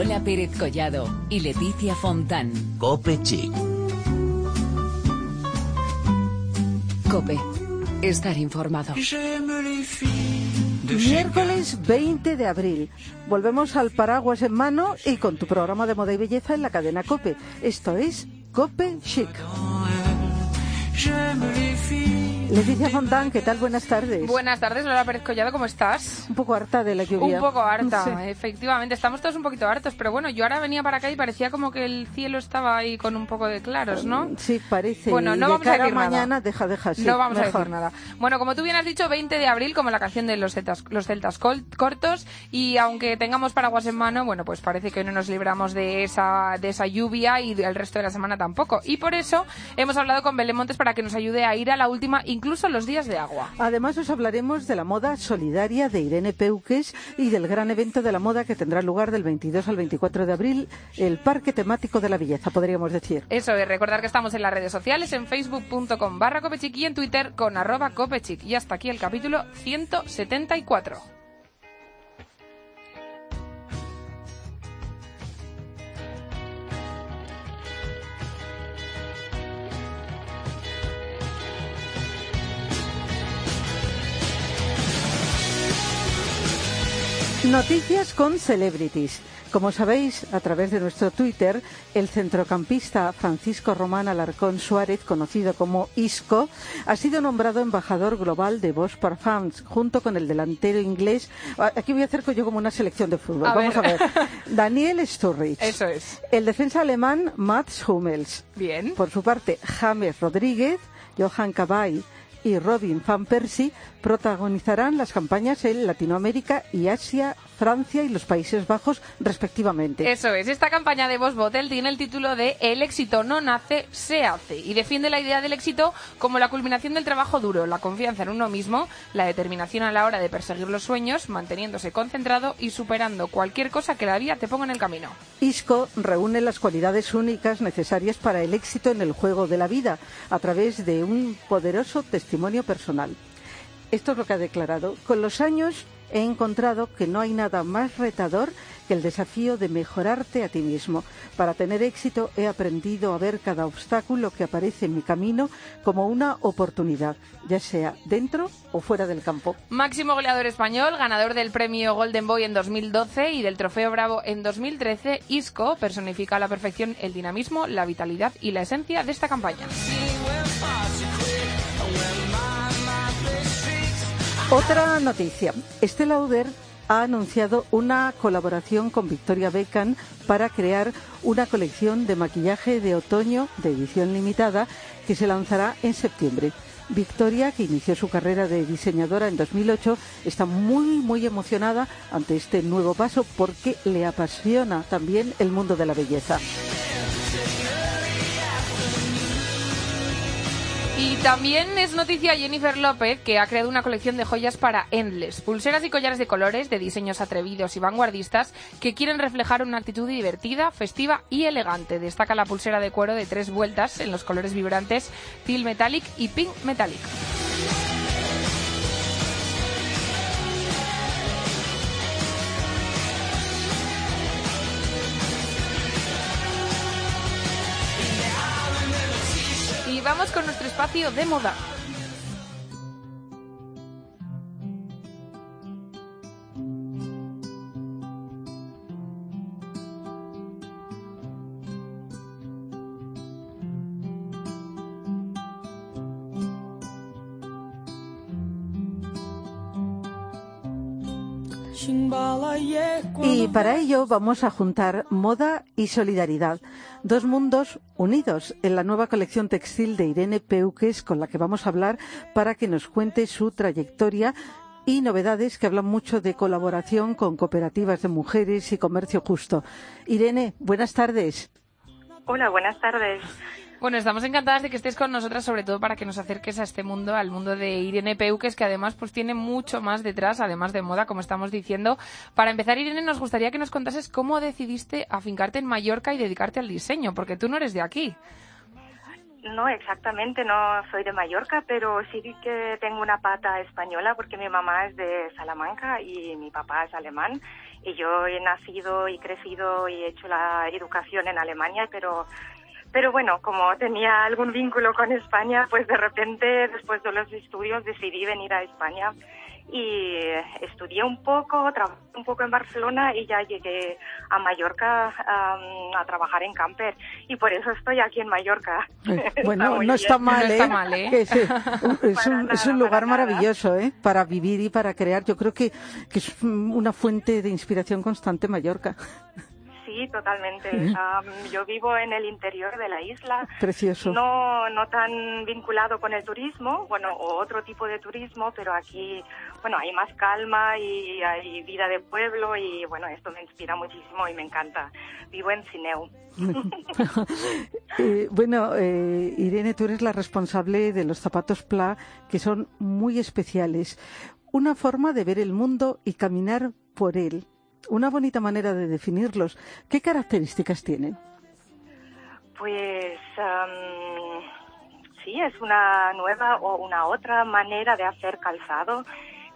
Lola Pérez Collado y Leticia Fontán. Cope Chic. Cope. Estar informado. Miércoles 20 de abril. Volvemos al paraguas en mano y con tu programa de moda y belleza en la cadena Cope. Esto es Cope Chic. Leticia Fontán, ¿qué tal? Buenas tardes. Buenas tardes, Lola Pérez Collado, ¿cómo estás? Un poco harta de la lluvia. Un poco harta, Sí. efectivamente. Estamos todos un poquito hartos, pero bueno, yo ahora venía para acá y parecía como que el cielo estaba ahí con un poco de claros, ¿no? Sí, parece. Bueno, no de vamos a cara decir nada. mañana, deja, deja, sí, no vamos a mejor. decir nada. Bueno, como tú bien has dicho, 20 de abril, como la canción de los celtas, los celtas cortos, y aunque tengamos paraguas en mano, bueno, pues parece que no nos libramos de esa, de esa lluvia y el resto de la semana tampoco. Y por eso hemos hablado con Belén Montes para que nos ayude a ir a la última, incluso los días de agua. Además, os hablaremos de la moda solidaria de Irene Peuques y del gran evento de la moda que tendrá lugar del 22 al 24 de abril, el Parque Temático de la Belleza, podríamos decir. Eso es, recordar que estamos en las redes sociales, en facebook.com barra copechic y en twitter con arroba copechic. Y hasta aquí el capítulo 174. Noticias con celebrities. Como sabéis, a través de nuestro Twitter, el centrocampista Francisco Román Alarcón Suárez, conocido como Isco, ha sido nombrado embajador global de Bosch Parfums, junto con el delantero inglés. Aquí voy a hacer yo como una selección de fútbol. A Vamos ver. a ver. Daniel Sturridge. Eso es. El defensa alemán Mats Hummels. Bien. Por su parte, James Rodríguez, Johan Cabay y Robin Van Persie protagonizarán las campañas en Latinoamérica y Asia, Francia y los Países Bajos, respectivamente. Eso es, esta campaña de Boss Bottle tiene el título de El éxito no nace, se hace y defiende la idea del éxito como la culminación del trabajo duro, la confianza en uno mismo, la determinación a la hora de perseguir los sueños, manteniéndose concentrado y superando cualquier cosa que la vida te ponga en el camino. ISCO reúne las cualidades únicas necesarias para el éxito en el juego de la vida a través de un poderoso testimonio personal. Esto es lo que ha declarado. Con los años he encontrado que no hay nada más retador que el desafío de mejorarte a ti mismo. Para tener éxito he aprendido a ver cada obstáculo que aparece en mi camino como una oportunidad, ya sea dentro o fuera del campo. Máximo goleador español, ganador del premio Golden Boy en 2012 y del Trofeo Bravo en 2013, Isco personifica a la perfección el dinamismo, la vitalidad y la esencia de esta campaña. Otra noticia. Estée Lauder ha anunciado una colaboración con Victoria Beckham para crear una colección de maquillaje de otoño de edición limitada que se lanzará en septiembre. Victoria, que inició su carrera de diseñadora en 2008, está muy, muy emocionada ante este nuevo paso porque le apasiona también el mundo de la belleza. Y también es noticia Jennifer López, que ha creado una colección de joyas para Endless, pulseras y collares de colores, de diseños atrevidos y vanguardistas, que quieren reflejar una actitud divertida, festiva y elegante. Destaca la pulsera de cuero de tres vueltas en los colores vibrantes Teal Metallic y Pink Metallic. Vamos con nuestro espacio de moda. Y para ello vamos a juntar moda y solidaridad, dos mundos unidos en la nueva colección textil de Irene Peuques con la que vamos a hablar para que nos cuente su trayectoria y novedades que hablan mucho de colaboración con cooperativas de mujeres y comercio justo. Irene, buenas tardes. Hola, buenas tardes. Bueno, estamos encantadas de que estés con nosotras, sobre todo para que nos acerques a este mundo, al mundo de Irene Peuques, que además pues tiene mucho más detrás, además de moda, como estamos diciendo. Para empezar, Irene, nos gustaría que nos contases cómo decidiste afincarte en Mallorca y dedicarte al diseño, porque tú no eres de aquí. No, exactamente, no soy de Mallorca, pero sí que tengo una pata española porque mi mamá es de Salamanca y mi papá es alemán. Y yo he nacido y crecido y he hecho la educación en Alemania, pero pero bueno, como tenía algún vínculo con España, pues de repente después de los estudios decidí venir a España y estudié un poco, trabajé un poco en Barcelona y ya llegué a Mallorca a trabajar en camper y por eso estoy aquí en Mallorca. Eh, bueno, no está mal, ¿eh? es, un, lugar maravilloso, ¿eh? Para vivir y para crear. Yo creo que, que es una fuente de inspiración constante Mallorca. Sí, totalmente. yo vivo en el interior de la isla. Precioso. No, no tan vinculado con el turismo, bueno, o otro tipo de turismo, pero aquí, bueno, hay más calma y hay vida de pueblo y, bueno, esto me inspira muchísimo y me encanta. Vivo en Cineu. Eh, bueno, eh, Irene, tú eres la responsable de los zapatos Pla, que son muy especiales. Una forma de ver el mundo y caminar por él una bonita manera de definirlos. ¿Qué características tienen? Pues sí, es una nueva o una otra manera de hacer calzado,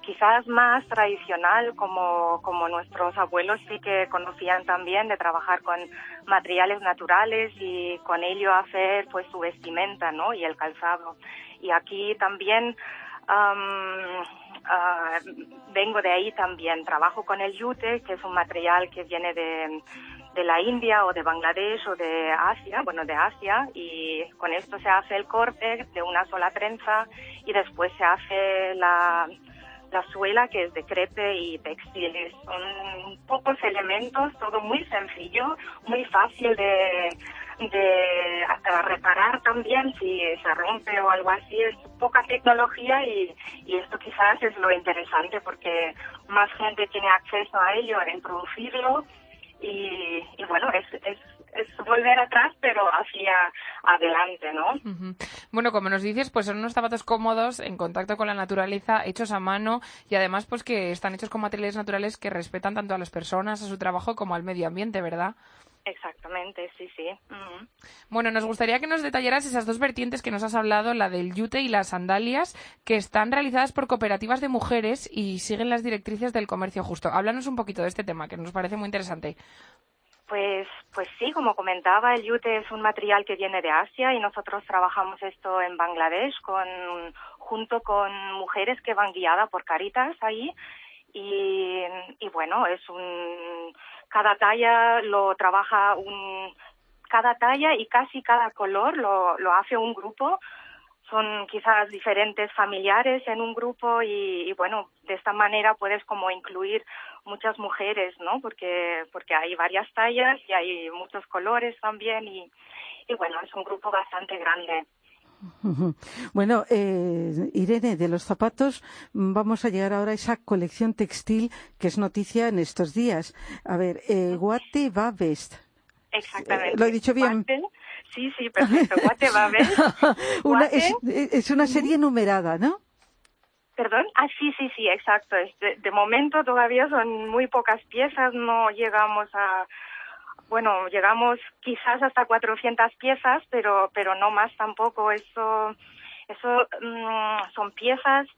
quizás más tradicional, como, como nuestros abuelos sí que conocían también, de trabajar con materiales naturales y con ello hacer pues su vestimenta, ¿no? Y el calzado. Y aquí también Ah, vengo de ahí también. Trabajo con el yute, que es un material que viene de, de la India o de Bangladesh o de Asia, bueno, de Asia, y con esto se hace el corte de una sola trenza y después se hace la, la suela que es de crepe y textiles. Son pocos elementos, todo muy sencillo, muy fácil de, de hasta reparar también si se rompe o algo así. Es poca tecnología y, y esto quizás es lo interesante porque más gente tiene acceso a ello, a introducirlo y, es volver atrás, pero hacia adelante, ¿no? Bueno, como nos dices, pues son unos zapatos cómodos, en contacto con la naturaleza, hechos a mano y además pues que están hechos con materiales naturales que respetan tanto a las personas, a su trabajo como al medio ambiente, ¿verdad? Exactamente, sí, sí. Bueno, nos gustaría que nos detallaras esas dos vertientes que nos has hablado, la del yute y las sandalias, que están realizadas por cooperativas de mujeres y siguen las directrices del comercio justo. Háblanos un poquito de este tema, que nos parece muy interesante. Pues, pues sí, como comentaba, el yute es un material que viene de Asia y nosotros trabajamos esto en Bangladesh con, junto con mujeres que van guiadas por Caritas ahí. Y, y bueno, es un cada talla lo trabaja un cada talla y casi cada color lo, lo hace un grupo. Son quizás diferentes familiares en un grupo y, bueno de esta manera puedes como incluir muchas mujeres no porque porque hay varias tallas y hay muchos colores también y, y bueno es un grupo bastante grande bueno, eh, Irene, de los zapatos vamos a llegar ahora a esa colección textil que es noticia en estos días. A ver, eh, Guate va Best. Exactamente. ¿Lo he dicho bien? Sí, sí, perfecto. Guate va Best. es, una serie numerada, ¿no? Perdón, ah, sí, sí, sí, exacto. De, de momento todavía son muy pocas piezas, no llegamos a, bueno, llegamos quizás hasta 400 piezas, pero, pero no más tampoco. Eso, eso mm, son piezas,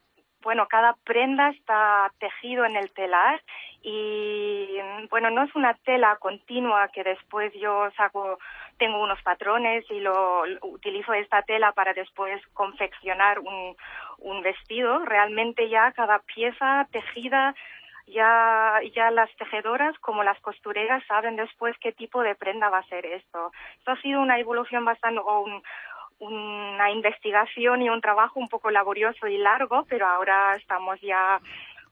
bueno, cada prenda está tejido en el telar y, bueno, no es una tela continua que después yo saco, tengo unos patrones y lo, utilizo esta tela para después confeccionar un, un vestido. Realmente ya cada pieza tejida ya, ya las tejedoras como las costureras saben después qué tipo de prenda va a ser esto. Esto ha sido una evolución bastante, o una investigación y un trabajo un poco laborioso y largo, pero ahora estamos ya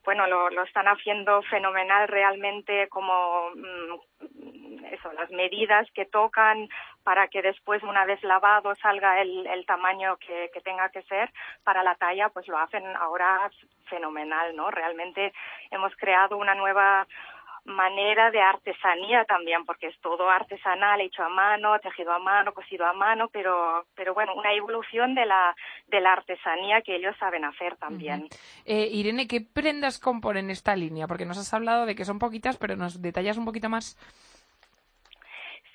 bueno, lo, lo están haciendo fenomenal realmente como mm, eso, las medidas que tocan para que después, una vez lavado, salga el, el tamaño que, que tenga que ser para la talla, pues lo hacen ahora fenomenal, ¿no? Realmente hemos creado una nueva manera de artesanía también, porque es todo artesanal, hecho a mano, tejido a mano, cosido a mano, pero, pero bueno, una evolución de la, de la artesanía que ellos saben hacer también. eh, Irene, ¿qué prendas componen esta línea? Porque nos has hablado de que son poquitas, pero nos detallas un poquito más.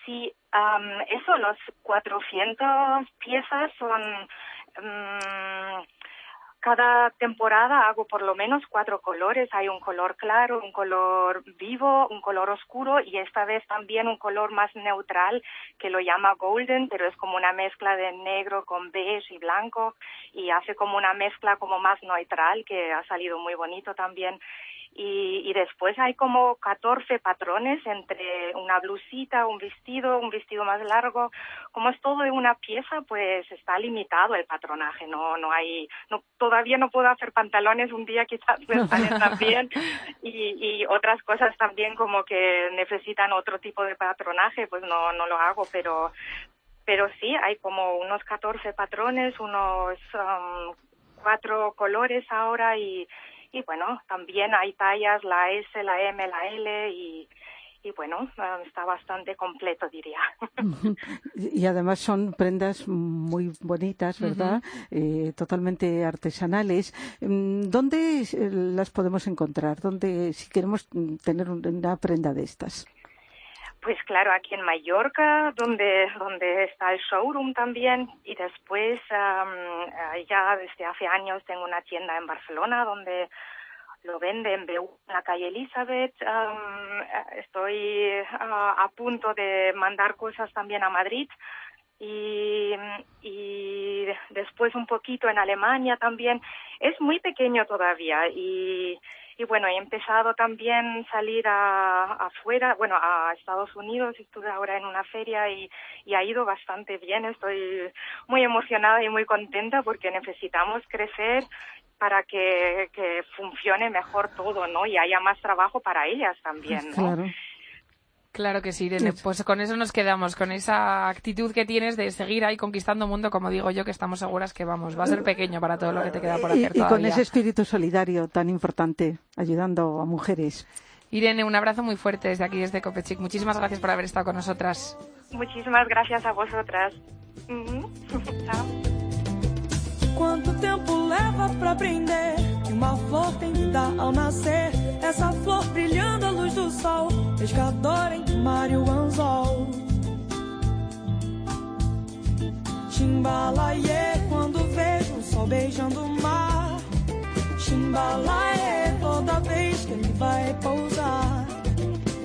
Sí, eso, los 400 piezas son... Mm, cada temporada hago por lo menos cuatro colores. Hay un color claro, un color vivo, un color oscuro y esta vez también un color más neutral que lo llama golden, pero es como una mezcla de negro con beige y blanco y hace como una mezcla como más neutral que ha salido muy bonito también y, y después hay como 14 patrones entre una blusita, un vestido, un vestido más largo. Como es todo de una pieza, pues está limitado el patronaje. No, no hay, no, todavía no puedo hacer pantalones un día quizás me salen también y, y otras cosas también como que necesitan otro tipo de patronaje, pues no, no lo hago, pero, pero sí, hay como unos 14 patrones, unos um, cuatro colores ahora y, y bueno, también hay tallas, la S, la M, la L y, y bueno, ah, está bastante completo, diría. Y además son prendas muy bonitas, ¿verdad? eh, totalmente artesanales. Mm, ¿Dónde eh, las podemos encontrar? ¿Dónde, si queremos tener una prenda de estas? Pues claro, aquí en Mallorca, donde, donde está el showroom también, y después ya desde hace años tengo una tienda en Barcelona donde lo vende en la calle Elizabeth. estoy a punto de mandar cosas también a Madrid y, y después un poquito en Alemania también. Es muy pequeño todavía y y bueno, he empezado también salir a, afuera, bueno, a Estados Unidos, estuve ahora en una feria y, ha ido bastante bien, estoy muy emocionada y muy contenta porque necesitamos crecer para que, que funcione mejor todo, ¿no? Y haya más trabajo para ellas también, ¿no? Claro. Claro que sí, Irene. Pues con eso nos quedamos, con esa actitud que tienes de seguir ahí conquistando mundo, como digo yo, que estamos seguras que vamos, va a ser pequeño para todo lo que te queda por hacer. Y, y con ese espíritu solidario tan importante, ayudando a mujeres. Irene, un abrazo muy fuerte desde aquí, desde Copechic. Muchísimas gracias por haber estado con nosotras. Muchísimas gracias a vosotras. Chao. Quanto tempo leva para aprender que uma flor tem vida ao nascer? Essa flor brilhando à luz do sol, pescador em Mário Anzol. Chimbalaie, quando vejo o sol beijando o mar. Chimbalaie, toda vez que ele vai pousar.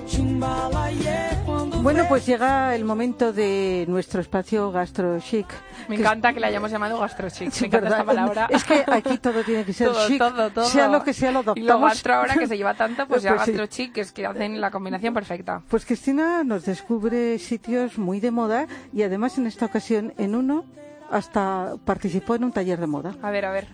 Chimbalaie, quando Bueno, pues llega el momento de nuestro espacio Gastro Chic. Me encanta que la hayamos llamado gastrochic. Me encanta esta palabra. Es que aquí todo tiene que ser Todo, chic. todo, todo. Sea lo que sea, lo Y lo adoptamos. gastro ahora que se lleva tanto, pues ya Pues sí. gastrochic, que es que hacen la combinación perfecta. Pues Cristina nos descubre sitios muy de moda y además en esta ocasión en uno hasta participó en un taller de moda. A ver, a ver.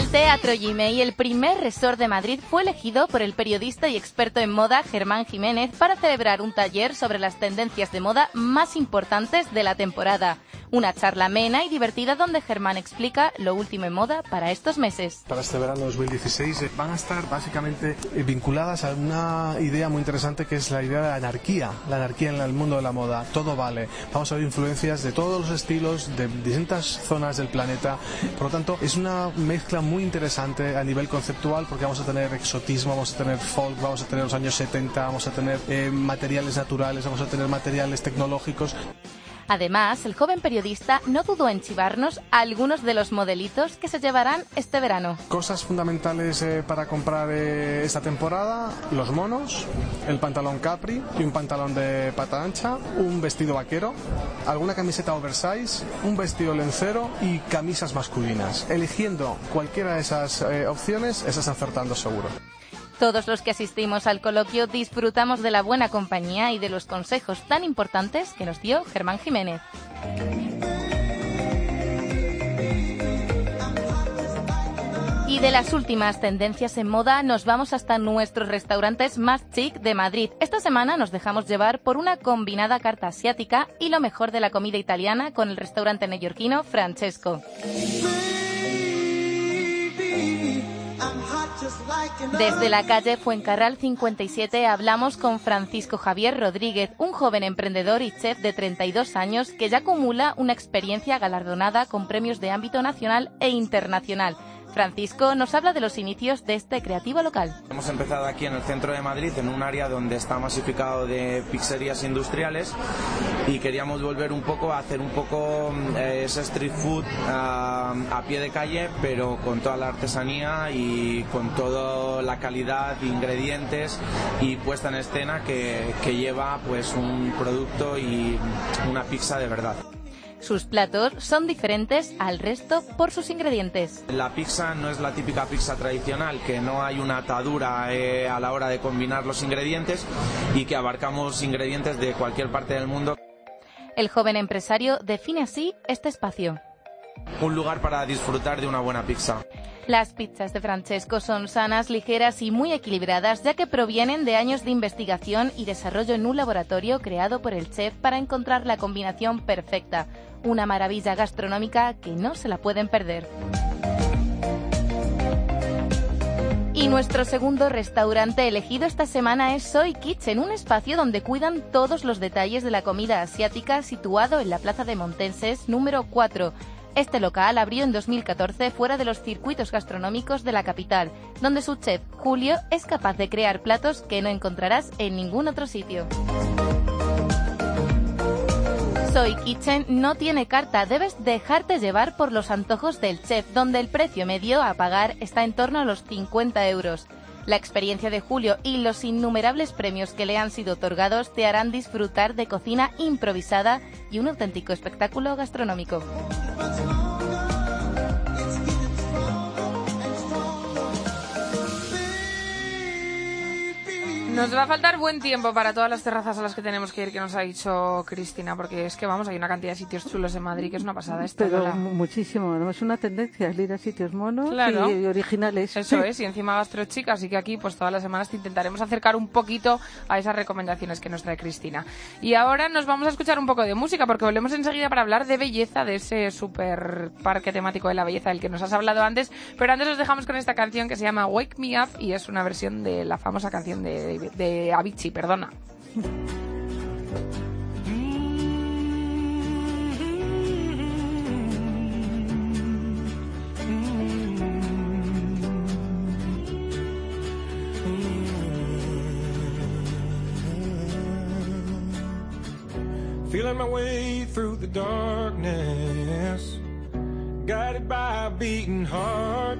El Teatro Gimei, el primer resort de Madrid, fue elegido por el periodista y experto en moda Germán Jiménez para celebrar un taller sobre las tendencias de moda más importantes de la temporada. Una charla amena y divertida donde Germán explica lo último en moda para estos meses. Para este verano 2016 eh, van a estar básicamente eh, vinculadas a una idea muy interesante que es la idea de la anarquía, la anarquía en el mundo de la moda. Todo vale. Vamos a ver influencias de todos los estilos, de distintas zonas del planeta. Por lo tanto, es una mezcla muy interesante a nivel conceptual porque vamos a tener exotismo, vamos a tener folk, vamos a tener los años 70, vamos a tener eh, materiales naturales, vamos a tener materiales tecnológicos. Además, el joven periodista no dudó en chivarnos algunos de los modelitos que se llevarán este verano. Cosas fundamentales eh, para comprar eh, esta temporada, los monos, el pantalón capri y un pantalón de pata ancha, un vestido vaquero, alguna camiseta oversize, un vestido lencero y camisas masculinas. Eligiendo cualquiera de esas eh, opciones, estás acertando seguro. Todos los que asistimos al coloquio disfrutamos de la buena compañía y de los consejos tan importantes que nos dio Germán Jiménez. Y de las últimas tendencias en moda nos vamos hasta nuestros restaurantes más chic de Madrid. Esta semana nos dejamos llevar por una combinada carta asiática y lo mejor de la comida italiana con el restaurante neoyorquino Francesco. Desde la calle Fuencarral 57 hablamos con Francisco Javier Rodríguez, un joven emprendedor y chef de 32 años que ya acumula una experiencia galardonada con premios de ámbito nacional e internacional. Francisco nos habla de los inicios de este creativo local. Hemos empezado aquí en el centro de Madrid, en un área donde está masificado de pizzerías industriales y queríamos volver un poco a hacer un poco eh, ese street food ah, a pie de calle, pero con toda la artesanía y con toda la calidad ingredientes y puesta en escena que, que lleva pues un producto y una pizza de verdad. Sus platos son diferentes al resto por sus ingredientes. La pizza no es la típica pizza tradicional, que no hay una atadura eh, a la hora de combinar los ingredientes y que abarcamos ingredientes de cualquier parte del mundo. El joven empresario define así este espacio. Un lugar para disfrutar de una buena pizza. Las pizzas de Francesco son sanas, ligeras y muy equilibradas, ya que provienen de años de investigación y desarrollo en un laboratorio creado por el chef para encontrar la combinación perfecta. Una maravilla gastronómica que no se la pueden perder. Y nuestro segundo restaurante elegido esta semana es Soy Kitchen, un espacio donde cuidan todos los detalles de la comida asiática situado en la Plaza de Montenses número 4. Este local abrió en 2014 fuera de los circuitos gastronómicos de la capital, donde su chef, Julio, es capaz de crear platos que no encontrarás en ningún otro sitio. Soy Kitchen no tiene carta, debes dejarte llevar por los antojos del chef, donde el precio medio a pagar está en torno a los 50 euros. La experiencia de Julio y los innumerables premios que le han sido otorgados te harán disfrutar de cocina improvisada y un auténtico espectáculo gastronómico. Nos va a faltar buen tiempo para todas las terrazas a las que tenemos que ir, que nos ha dicho Cristina, porque es que vamos, hay una cantidad de sitios chulos en Madrid que es una pasada esto. Pero muchísimo, ¿no? Es una tendencia el ir a sitios monos Claro. y originales. Eso es, y encima gastrochica, así que aquí pues todas las semanas te intentaremos acercar un poquito a esas recomendaciones que nos trae Cristina. Y ahora nos vamos a escuchar un poco de música, porque volvemos enseguida para hablar de belleza, de ese super parque temático de la belleza del que nos has hablado antes, pero antes os dejamos con esta canción que se llama Wake Me Up y es una versión de la famosa canción de, de Avicii, perdona. Feeling my way through the darkness, guided by a beating heart.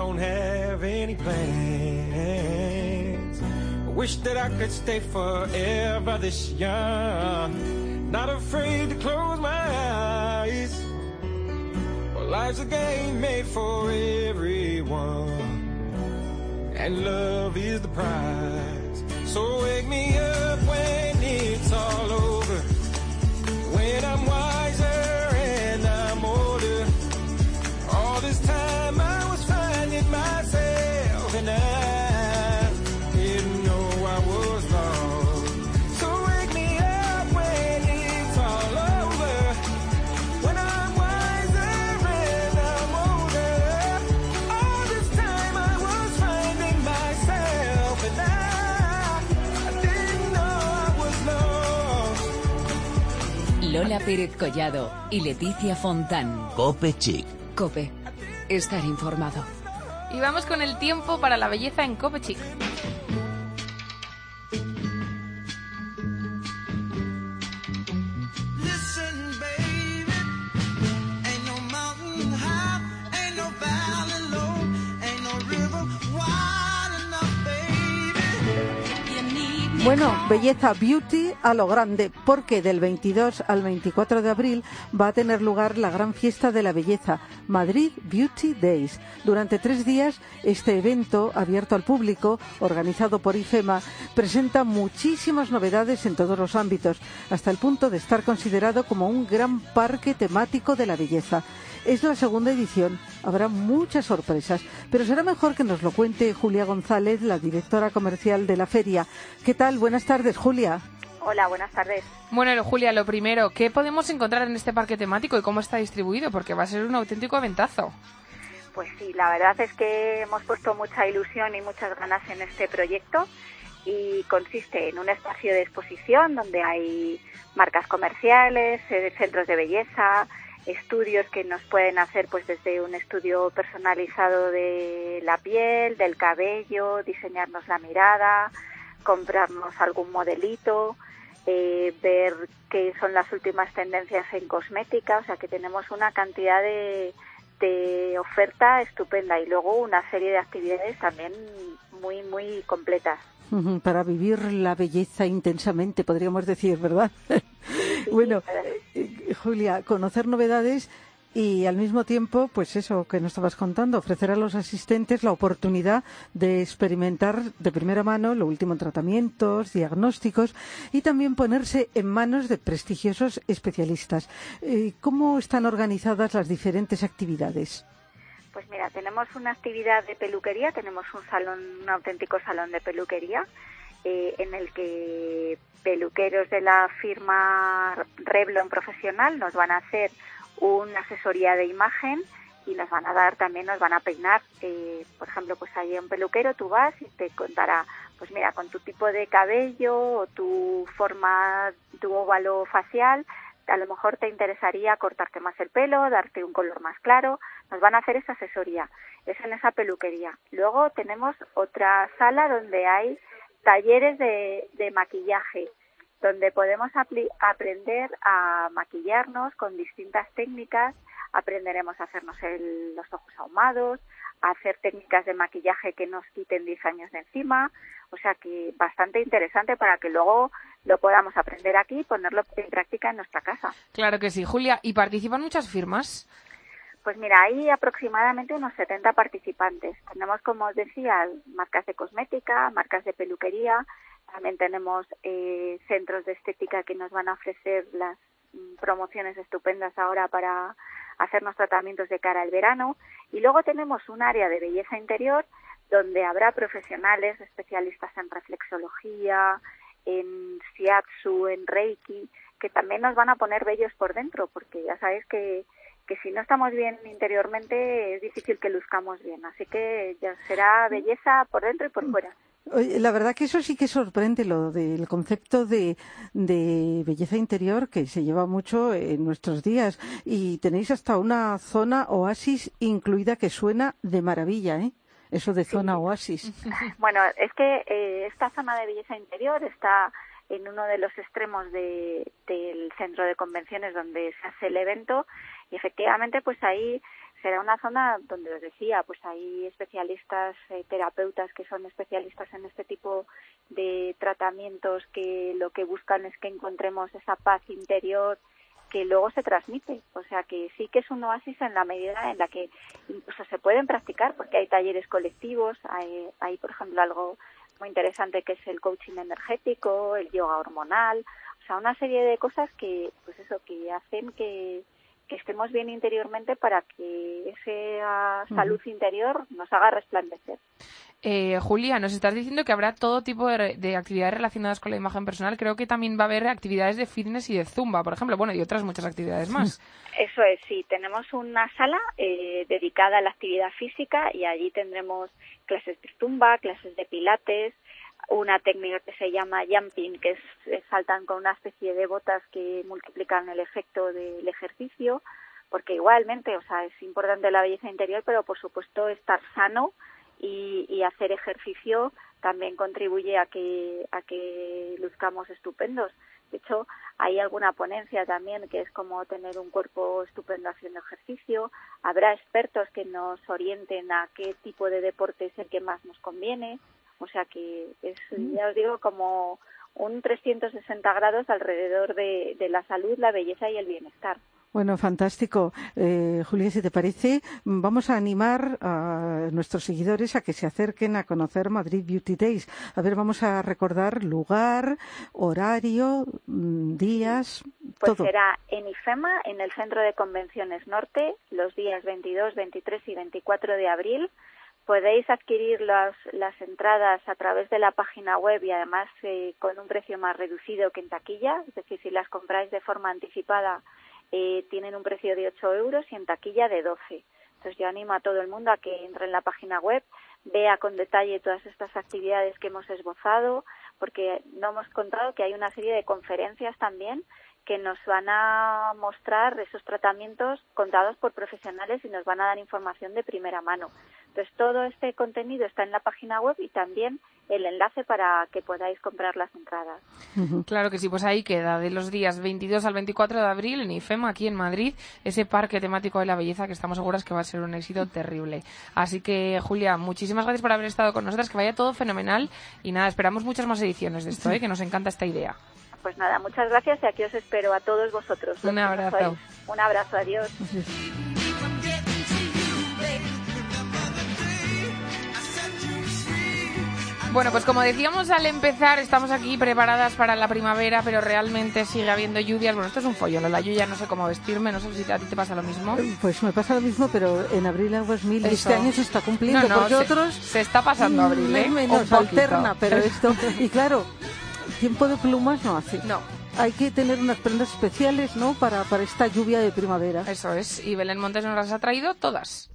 don't have any plans. I wish that I could stay forever this young, not afraid to close my eyes. Well, life's a game made for everyone and love is the prize. So wake me up Pérez Collado y Leticia Fontán. Cope Chic. Cope. Estar informado. Y vamos con el tiempo para la belleza en Cope Chic. Bueno, belleza beauty a lo grande, porque del 22 al 24 de abril va a tener lugar la gran fiesta de la belleza, Madrid Beauty Days. Durante tres días, este evento, abierto al público, organizado por IFEMA, presenta muchísimas novedades en todos los ámbitos, hasta el punto de estar considerado como un gran parque temático de la belleza. Es la segunda edición, habrá muchas sorpresas, pero será mejor que nos lo cuente Julia González, la directora comercial de la feria. ¿Qué tal? Buenas tardes, Julia. Hola, buenas tardes. Bueno, Julia, lo primero, ¿qué podemos encontrar en este parque temático y cómo está distribuido? Porque va a ser un auténtico aventazo. Pues sí, la verdad es que hemos puesto mucha ilusión y muchas ganas en este proyecto y consiste en un espacio de exposición donde hay marcas comerciales, eh, centros de belleza, estudios que nos pueden hacer pues desde un estudio personalizado de la piel, del cabello, diseñarnos la mirada, comprarnos algún modelito, eh, ver qué son las últimas tendencias en cosmética, o sea que tenemos una cantidad de, de oferta estupenda y luego una serie de actividades también muy muy completas. Para vivir la belleza intensamente, podríamos decir, ¿verdad? bueno, eh, Julia, conocer novedades y al mismo tiempo, pues eso que nos estabas contando, ofrecer a los asistentes la oportunidad de experimentar de primera mano lo último en tratamientos, diagnósticos y también ponerse en manos de prestigiosos especialistas. Eh, ¿Cómo están organizadas las diferentes actividades? Pues mira, tenemos una actividad de peluquería, tenemos un salón, un auténtico salón de peluquería eh, en el que peluqueros de la firma Revlon Profesional nos van a hacer una asesoría de imagen y nos van a dar también, nos van a peinar. Eh, por ejemplo, pues hay un peluquero, tú vas y te contará, pues mira, con tu tipo de cabello o tu forma, tu óvalo facial, a lo mejor te interesaría cortarte más el pelo, darte un color más claro. Nos van a hacer esa asesoría. Es en esa peluquería. Luego tenemos otra sala donde hay talleres de, maquillaje donde podemos aprender a maquillarnos con distintas técnicas, aprenderemos a hacernos los ojos ahumados, a hacer técnicas de maquillaje que nos quiten 10 años de encima, o sea que bastante interesante para que luego lo podamos aprender aquí y ponerlo en práctica en nuestra casa. Claro que sí, Julia. ¿Y participan muchas firmas? Pues mira, hay aproximadamente unos 70 participantes. Tenemos, como os decía, marcas de cosmética, marcas de peluquería, también tenemos eh, centros de estética que nos van a ofrecer las mm, promociones estupendas ahora para hacernos tratamientos de cara al verano. Y luego tenemos un área de belleza interior donde habrá profesionales especialistas en reflexología, en shiatsu, en reiki, que también nos van a poner bellos por dentro, porque ya sabéis que, que si no estamos bien interiormente es difícil que luzcamos bien. Así que ya será belleza por dentro y por fuera. La verdad que eso sí que sorprende, lo del concepto de, de, belleza interior que se lleva mucho en nuestros días. Y tenéis hasta una zona oasis incluida que suena de maravilla, ¿eh? Eso de zona oasis. Bueno, es que eh, esta zona de belleza interior está en uno de los extremos de, del centro de convenciones donde se hace el evento y efectivamente pues ahí será una zona donde os decía, pues hay especialistas, eh, terapeutas que son especialistas en este tipo de tratamientos que lo que buscan es que encontremos esa paz interior que luego se transmite. O sea que sí que es un oasis en la medida en la que incluso se pueden practicar, porque hay talleres colectivos, hay, hay por ejemplo algo muy interesante que es el coaching energético, el yoga hormonal, o sea, una serie de cosas que, pues eso, que hacen que, que estemos bien interiormente para que esa salud interior nos haga resplandecer. Eh, Julia, nos estás diciendo que habrá todo tipo de, actividades relacionadas con la imagen personal. Creo que también va a haber actividades de fitness y de zumba, por ejemplo, bueno, y otras muchas actividades más. Eso es, sí. Tenemos una sala eh, dedicada a la actividad física y allí tendremos clases de zumba, clases de pilates, una técnica que se llama jumping, que es, saltan con una especie de botas que multiplican el efecto del ejercicio, porque igualmente, o sea, es importante la belleza interior, pero por supuesto estar sano y, y hacer ejercicio también contribuye a que, a que luzcamos estupendos. De hecho, hay alguna ponencia también que es como tener un cuerpo estupendo haciendo ejercicio. Habrá expertos que nos orienten a qué tipo de deporte es el que más nos conviene. O sea que es, mm. ya os digo, como un 360 grados alrededor de, de la salud, la belleza y el bienestar. Bueno, fantástico. Eh, Julia, si te parece, vamos a animar a nuestros seguidores a que se acerquen a conocer Madrid Beauty Days. A ver, vamos a recordar lugar, horario, mm, días, pues será en IFEMA, en el Centro de Convenciones Norte, los días 22, 23 y 24 de abril. Podéis adquirir las, las entradas a través de la página web y además eh, con un precio más reducido que en taquilla, es decir, si las compráis de forma anticipada eh, tienen un precio de 8 euros y en taquilla de 12. Entonces yo animo a todo el mundo a que entre en la página web, vea con detalle todas estas actividades que hemos esbozado, porque no hemos contado que hay una serie de conferencias también que nos van a mostrar esos tratamientos contados por profesionales y nos van a dar información de primera mano. Entonces, todo este contenido está en la página web y también el enlace para que podáis comprar las entradas. Claro que sí, pues ahí queda, de los días 22 al 24 de abril en IFEMA, aquí en Madrid, ese parque temático de la belleza que estamos seguras que va a ser un éxito terrible. Así que, Julia, muchísimas gracias por haber estado con nosotras, que vaya todo fenomenal y nada, esperamos muchas más ediciones de esto, ¿eh? que nos encanta esta idea. Pues nada, muchas gracias y aquí os espero a todos vosotros. Un abrazo. Un abrazo, adiós. Bueno, pues como decíamos al empezar, estamos aquí preparadas para la primavera, pero realmente sigue habiendo lluvias. Bueno, esto es un follón, la lluvia no sé cómo vestirme, no sé si a ti te pasa lo mismo. Pues me pasa lo mismo, pero en abril aguas mil este año se está cumpliendo, no, porque otros... Se está pasando abril, ¿eh? Menos alterna, pero esto... Y claro, tiempo de plumas no hace. No. Hay que tener unas prendas especiales, ¿no? Para, para esta lluvia de primavera. Eso es. Y Belén Montes nos las ha traído todas.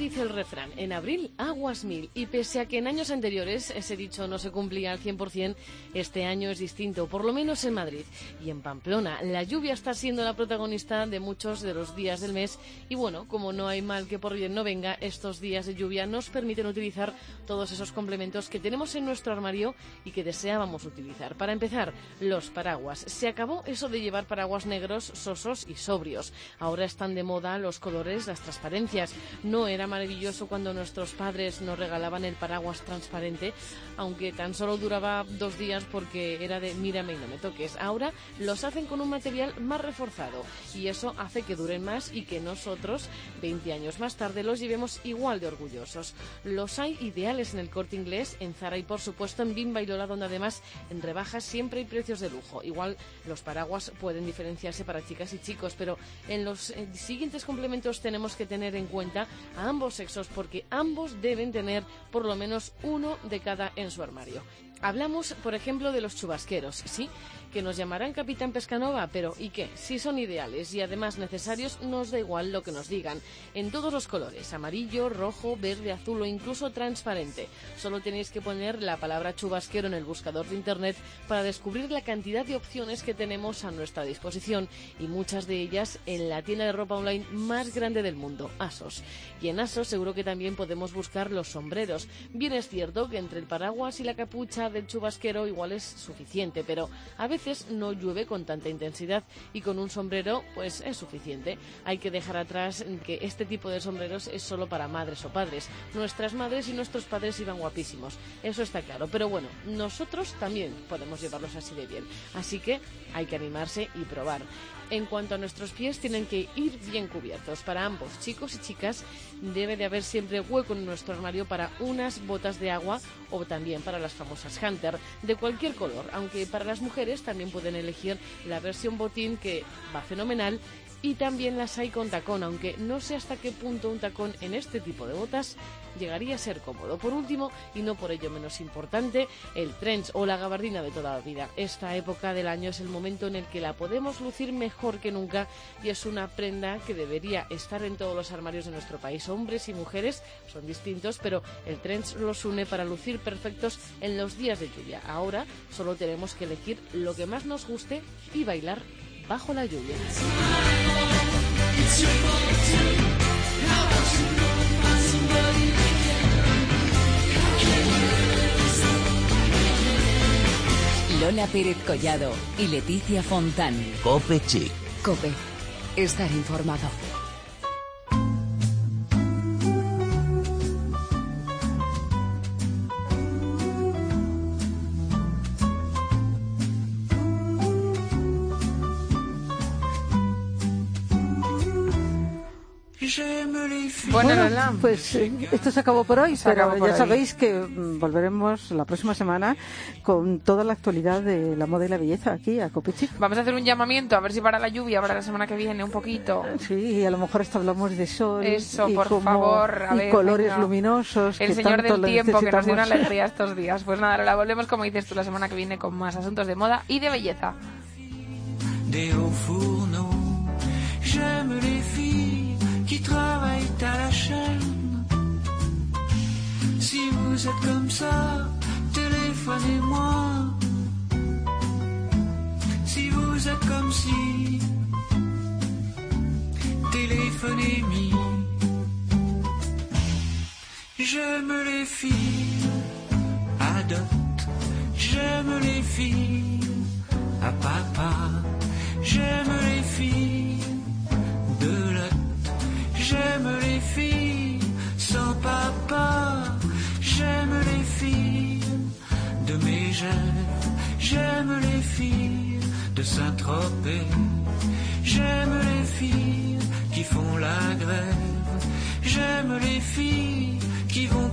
Dice el refrán, en abril aguas mil. Y pese a que en años anteriores ese dicho no se cumplía al 100%, este año es distinto, por lo menos en Madrid y en Pamplona. La lluvia está siendo la protagonista de muchos de los días del mes y bueno, como no hay mal que por bien no venga, estos días de lluvia nos permiten utilizar todos esos complementos que tenemos en nuestro armario y que deseábamos utilizar. Para empezar, los paraguas. Se acabó eso de llevar paraguas negros, sosos y sobrios. Ahora están de moda los colores, las transparencias. No era maravilloso cuando nuestros padres nos regalaban el paraguas transparente, aunque tan solo duraba dos días porque era de mírame y no me toques. Ahora los hacen con un material más reforzado y eso hace que duren más y que nosotros, 20 años más tarde, los llevemos igual de orgullosos. Los hay ideales en el corte inglés, en Zara y por supuesto en Bimba y Lola, donde además en rebajas siempre hay precios de lujo. Igual los paraguas pueden diferenciarse para chicas y chicos, pero en los eh, siguientes complementos tenemos que tener en cuenta ambos sexos porque ambos deben tener por lo menos uno de cada en su armario. Hablamos, por ejemplo, de los chubasqueros, ¿sí? Que nos llamarán Capitán Pescanova, pero ¿y qué? Si son ideales y además necesarios, nos da igual lo que nos digan. En todos los colores, amarillo, rojo, verde, azul o incluso transparente. Solo tenéis que poner la palabra chubasquero en el buscador de Internet para descubrir la cantidad de opciones que tenemos a nuestra disposición y muchas de ellas en la tienda de ropa online más grande del mundo, ASOS. Y en ASOS seguro que también podemos buscar los sombreros. Bien es cierto que entre el paraguas y la capucha del chubasquero igual es suficiente, pero a veces no llueve con tanta intensidad y con un sombrero pues es suficiente. Hay que dejar atrás que este tipo de sombreros es solo para madres o padres. Nuestras madres y nuestros padres iban guapísimos, eso está claro. Pero bueno, nosotros también podemos llevarlos así de bien. Así que hay que animarse y probar. En cuanto a nuestros pies, tienen que ir bien cubiertos. Para ambos, chicos y chicas, debe de haber siempre hueco en nuestro armario para unas botas de agua o también para las famosas Hunter, de cualquier color, aunque para las mujeres también pueden elegir la versión botín que va fenomenal y también las hay con tacón, aunque no sé hasta qué punto un tacón en este tipo de botas llegaría a ser cómodo. Por último, y no por ello menos importante, el trench o la gabardina de toda la vida. Esta época del año es el momento en el que la podemos lucir mejor que nunca y es una prenda que debería estar en todos los armarios de nuestro país. Hombres y mujeres son distintos, pero el trench los une para lucir perfectos en los días de lluvia. Ahora solo tenemos que elegir lo que más nos guste y bailar bajo la lluvia. Lola Pérez Collado y Leticia Fontán. Cope Chic. Cope. Estar informado. Bueno, pues eh, esto se acabó por hoy, Se pero por ya sabéis que mm, volveremos la próxima semana con toda la actualidad de la moda y la belleza aquí a Copichic. Vamos a hacer un llamamiento a ver si para la lluvia, para la semana que viene, un poquito. Sí, y a lo mejor hasta hablamos de sol Eso, y por favor, a y ver, colores venga. luminosos. El que señor tanto del tiempo que nos dio una alegría estos días. Pues nada, Lola, volvemos como dices tú la semana que viene con más asuntos de moda y de belleza. Téléphonez-moi. Si vous êtes comme si, téléphonez-moi. J'aime les filles à dot. J'aime les filles à papa. J'aime les filles de lot. J'aime les filles sans papa. J'aime les filles de Saint-Tropez. J'aime les filles qui font la grève. J'aime les filles qui vont